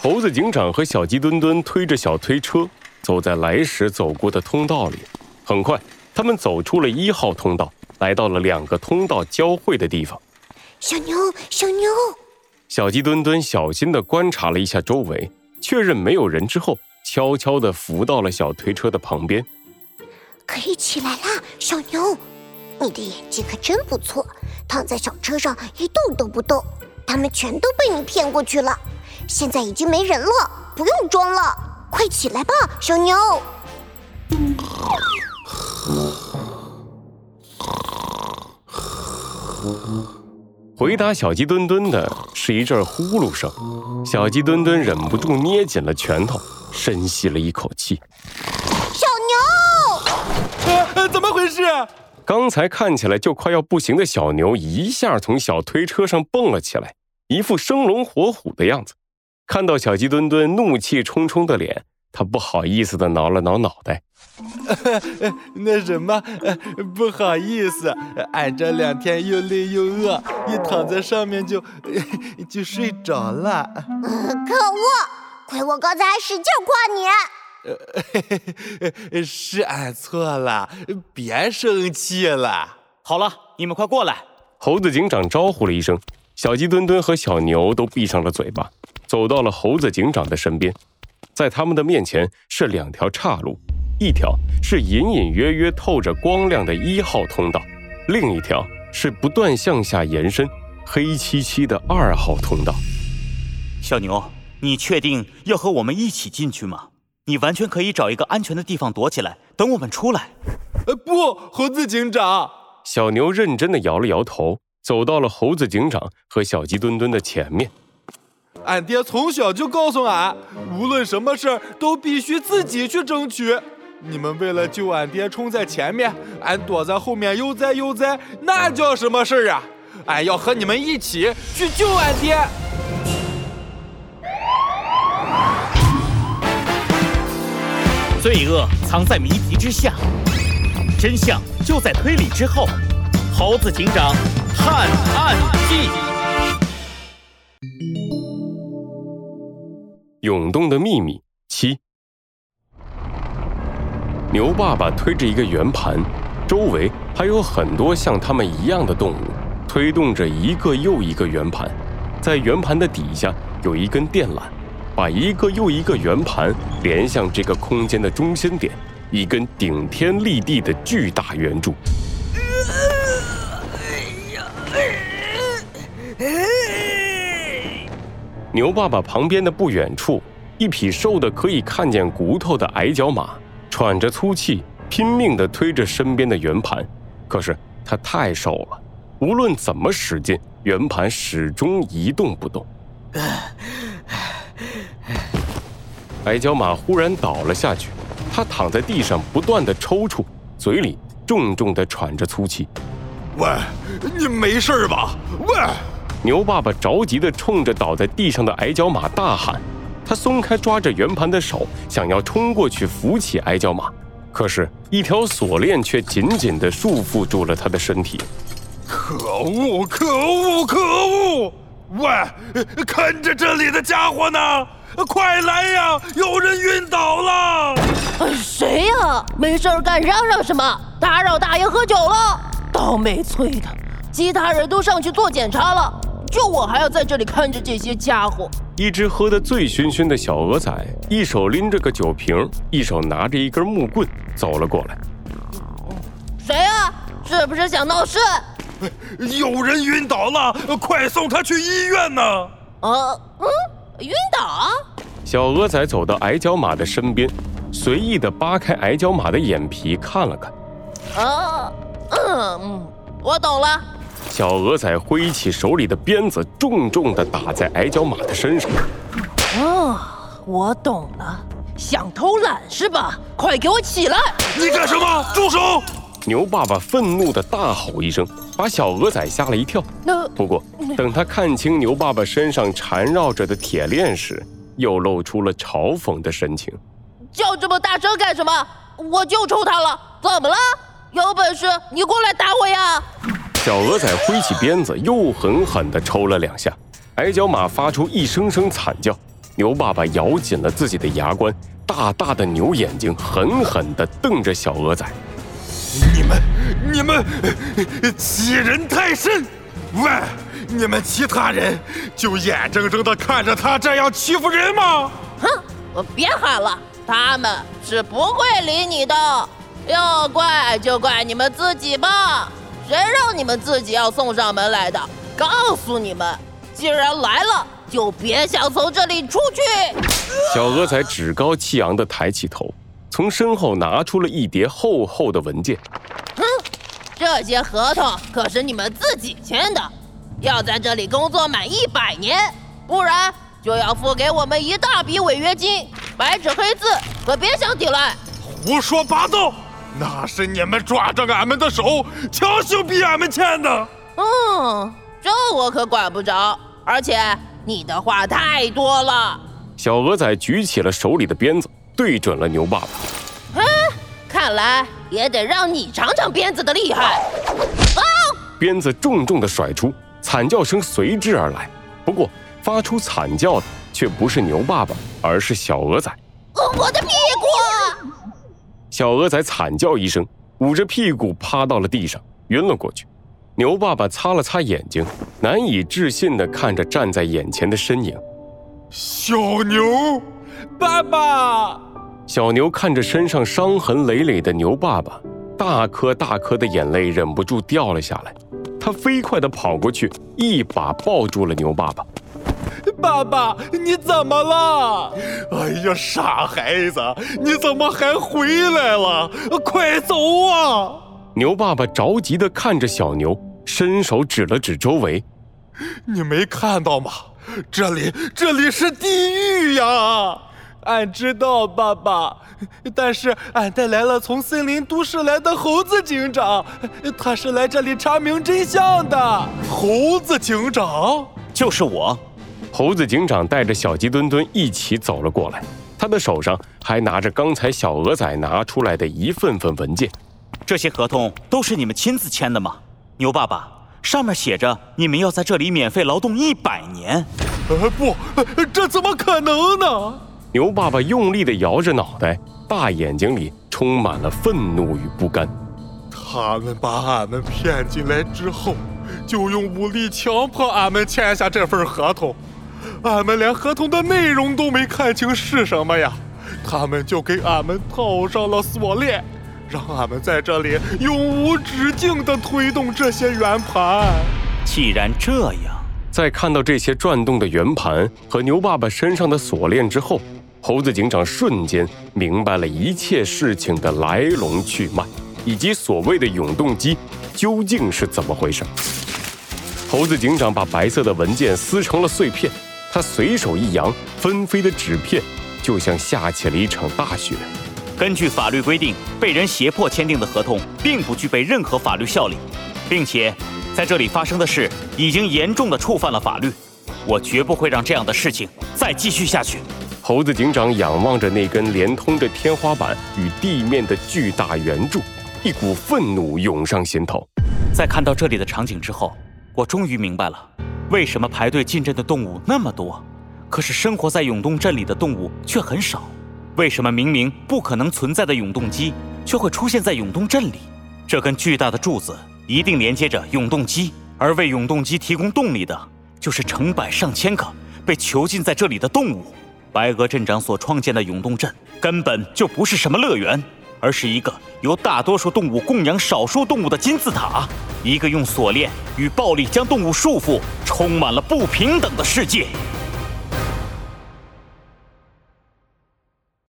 猴子警长和小鸡墩墩推着小推车，走在来时走过的通道里。很快，他们走出了一号通道，来到了两个通道交汇的地方。小牛，小牛！小鸡墩墩小心地观察了一下周围，确认没有人之后，悄悄地扶到了小推车的旁边。可以起来啦，小牛！你的眼睛可真不错，躺在小车上一动都不动。他们全都被你骗过去了。现在已经没人了，不用装了，快起来吧，小牛。回答小鸡墩墩的是一阵呼噜声，小鸡墩墩忍不住捏紧了拳头，深吸了一口气。小牛，呃，怎么回事？刚才看起来就快要不行的小牛，一下从小推车上蹦了起来，一副生龙活虎的样子。看到小鸡墩墩怒气冲冲的脸，他不好意思的挠了挠脑袋。那什么，不好意思，俺这两天又累又饿，一躺在上面就 就睡着了。可恶！亏我刚才还使劲夸你。是俺错了，别生气了。好了，你们快过来。猴子警长招呼了一声，小鸡墩墩和小牛都闭上了嘴巴。走到了猴子警长的身边，在他们的面前是两条岔路，一条是隐隐约约透着光亮的一号通道，另一条是不断向下延伸、黑漆漆的二号通道。小牛，你确定要和我们一起进去吗？你完全可以找一个安全的地方躲起来，等我们出来。呃，不，猴子警长。小牛认真的摇了摇头，走到了猴子警长和小鸡墩墩的前面。俺爹从小就告诉俺，无论什么事儿都必须自己去争取。你们为了救俺爹冲在前面，俺躲在后面悠哉悠哉，那叫什么事儿啊？俺要和你们一起去救俺爹。罪恶藏在谜题之下，真相就在推理之后。猴子警长探案记。涌动的秘密七。牛爸爸推着一个圆盘，周围还有很多像他们一样的动物，推动着一个又一个圆盘。在圆盘的底下有一根电缆，把一个又一个圆盘连向这个空间的中心点——一根顶天立地的巨大圆柱。牛爸爸旁边的不远处，一匹瘦的可以看见骨头的矮脚马，喘着粗气，拼命地推着身边的圆盘。可是它太瘦了，无论怎么使劲，圆盘始终一动不动。矮脚马忽然倒了下去，它躺在地上，不断地抽搐，嘴里重重地喘着粗气。喂，你没事吧？喂！牛爸爸着急地冲着倒在地上的矮脚马大喊，他松开抓着圆盘的手，想要冲过去扶起矮脚马，可是，一条锁链却紧紧地束缚住了他的身体。可恶！可恶！可恶！喂，看着这里的家伙呢！快来呀！有人晕倒了！谁呀？没事干嚷嚷什么？打扰大爷喝酒了？倒霉催的，其他人都上去做检查了。就我还要在这里看着这些家伙。一只喝得醉醺醺的小鹅仔，一手拎着个酒瓶，一手拿着一根木棍，走了过来。谁啊？是不是想闹事？有人晕倒了，快送他去医院呢！啊，嗯，晕倒？小鹅仔走到矮脚马的身边，随意的扒开矮脚马的眼皮看了看。啊，嗯，我懂了。小鹅仔挥起手里的鞭子，重重地打在矮脚马的身上。哦，我懂了，想偷懒是吧？快给我起来！你干什么？住手！牛爸爸愤怒地大吼一声，把小鹅仔吓了一跳。那不过，等他看清牛爸爸身上缠绕着的铁链时，又露出了嘲讽的神情。叫这么大声干什么？我就抽他了，怎么了？有本事你过来打我呀！小鹅仔挥起鞭子，又狠狠地抽了两下，矮脚马发出一声声惨叫。牛爸爸咬紧了自己的牙关，大大的牛眼睛狠狠地瞪着小鹅仔。你们，你们欺人太甚！喂，你们其他人就眼睁睁地看着他这样欺负人吗？哼，我别喊了，他们是不会理你的。要怪就怪你们自己吧，谁让你们自己要送上门来的？告诉你们，既然来了，就别想从这里出去。小鹅才趾高气扬地抬起头，从身后拿出了一叠厚厚的文件。哼，这些合同可是你们自己签的，要在这里工作满一百年，不然就要付给我们一大笔违约金。白纸黑字，可别想抵赖。胡说八道！那是你们抓着俺们的手，强行逼俺们签的。嗯，这我可管不着。而且你的话太多了。小鹅仔举起了手里的鞭子，对准了牛爸爸。嗯，看来也得让你尝尝鞭子的厉害。啊！鞭子重重的甩出，惨叫声随之而来。不过，发出惨叫的却不是牛爸爸，而是小鹅仔。我的屁股！小鹅仔惨叫一声，捂着屁股趴到了地上，晕了过去。牛爸爸擦了擦眼睛，难以置信地看着站在眼前的身影。小牛，爸爸！小牛看着身上伤痕累累的牛爸爸，大颗大颗的眼泪忍不住掉了下来。他飞快地跑过去，一把抱住了牛爸爸。爸爸，你怎么了？哎呀，傻孩子，你怎么还回来了？快走啊！牛爸爸着急地看着小牛，伸手指了指周围：“你没看到吗？这里，这里是地狱呀！”俺知道，爸爸，但是俺带来了从森林都市来的猴子警长，他是来这里查明真相的。猴子警长就是我。猴子警长带着小鸡墩墩一起走了过来，他的手上还拿着刚才小鹅仔拿出来的一份份文件。这些合同都是你们亲自签的吗？牛爸爸，上面写着你们要在这里免费劳动一百年。呃，不，这怎么可能呢？牛爸爸用力地摇着脑袋，大眼睛里充满了愤怒与不甘。他们把俺们骗进来之后，就用武力强迫俺们签下这份合同。俺们连合同的内容都没看清是什么呀，他们就给俺们套上了锁链，让俺们在这里永无止境地推动这些圆盘。既然这样，在看到这些转动的圆盘和牛爸爸身上的锁链之后，猴子警长瞬间明白了一切事情的来龙去脉，以及所谓的永动机究竟是怎么回事。猴子警长把白色的文件撕成了碎片。他随手一扬，纷飞的纸片就像下起了一场大雪。根据法律规定，被人胁迫签订的合同并不具备任何法律效力，并且在这里发生的事已经严重的触犯了法律。我绝不会让这样的事情再继续下去。猴子警长仰望着那根连通着天花板与地面的巨大圆柱，一股愤怒涌上心头。在看到这里的场景之后，我终于明白了。为什么排队进镇的动物那么多，可是生活在永动镇里的动物却很少？为什么明明不可能存在的永动机却会出现在永动镇里？这根巨大的柱子一定连接着永动机，而为永动机提供动力的，就是成百上千个被囚禁在这里的动物。白鹅镇长所创建的永动镇根本就不是什么乐园。而是一个由大多数动物供养少数动物的金字塔，一个用锁链与暴力将动物束缚、充满了不平等的世界。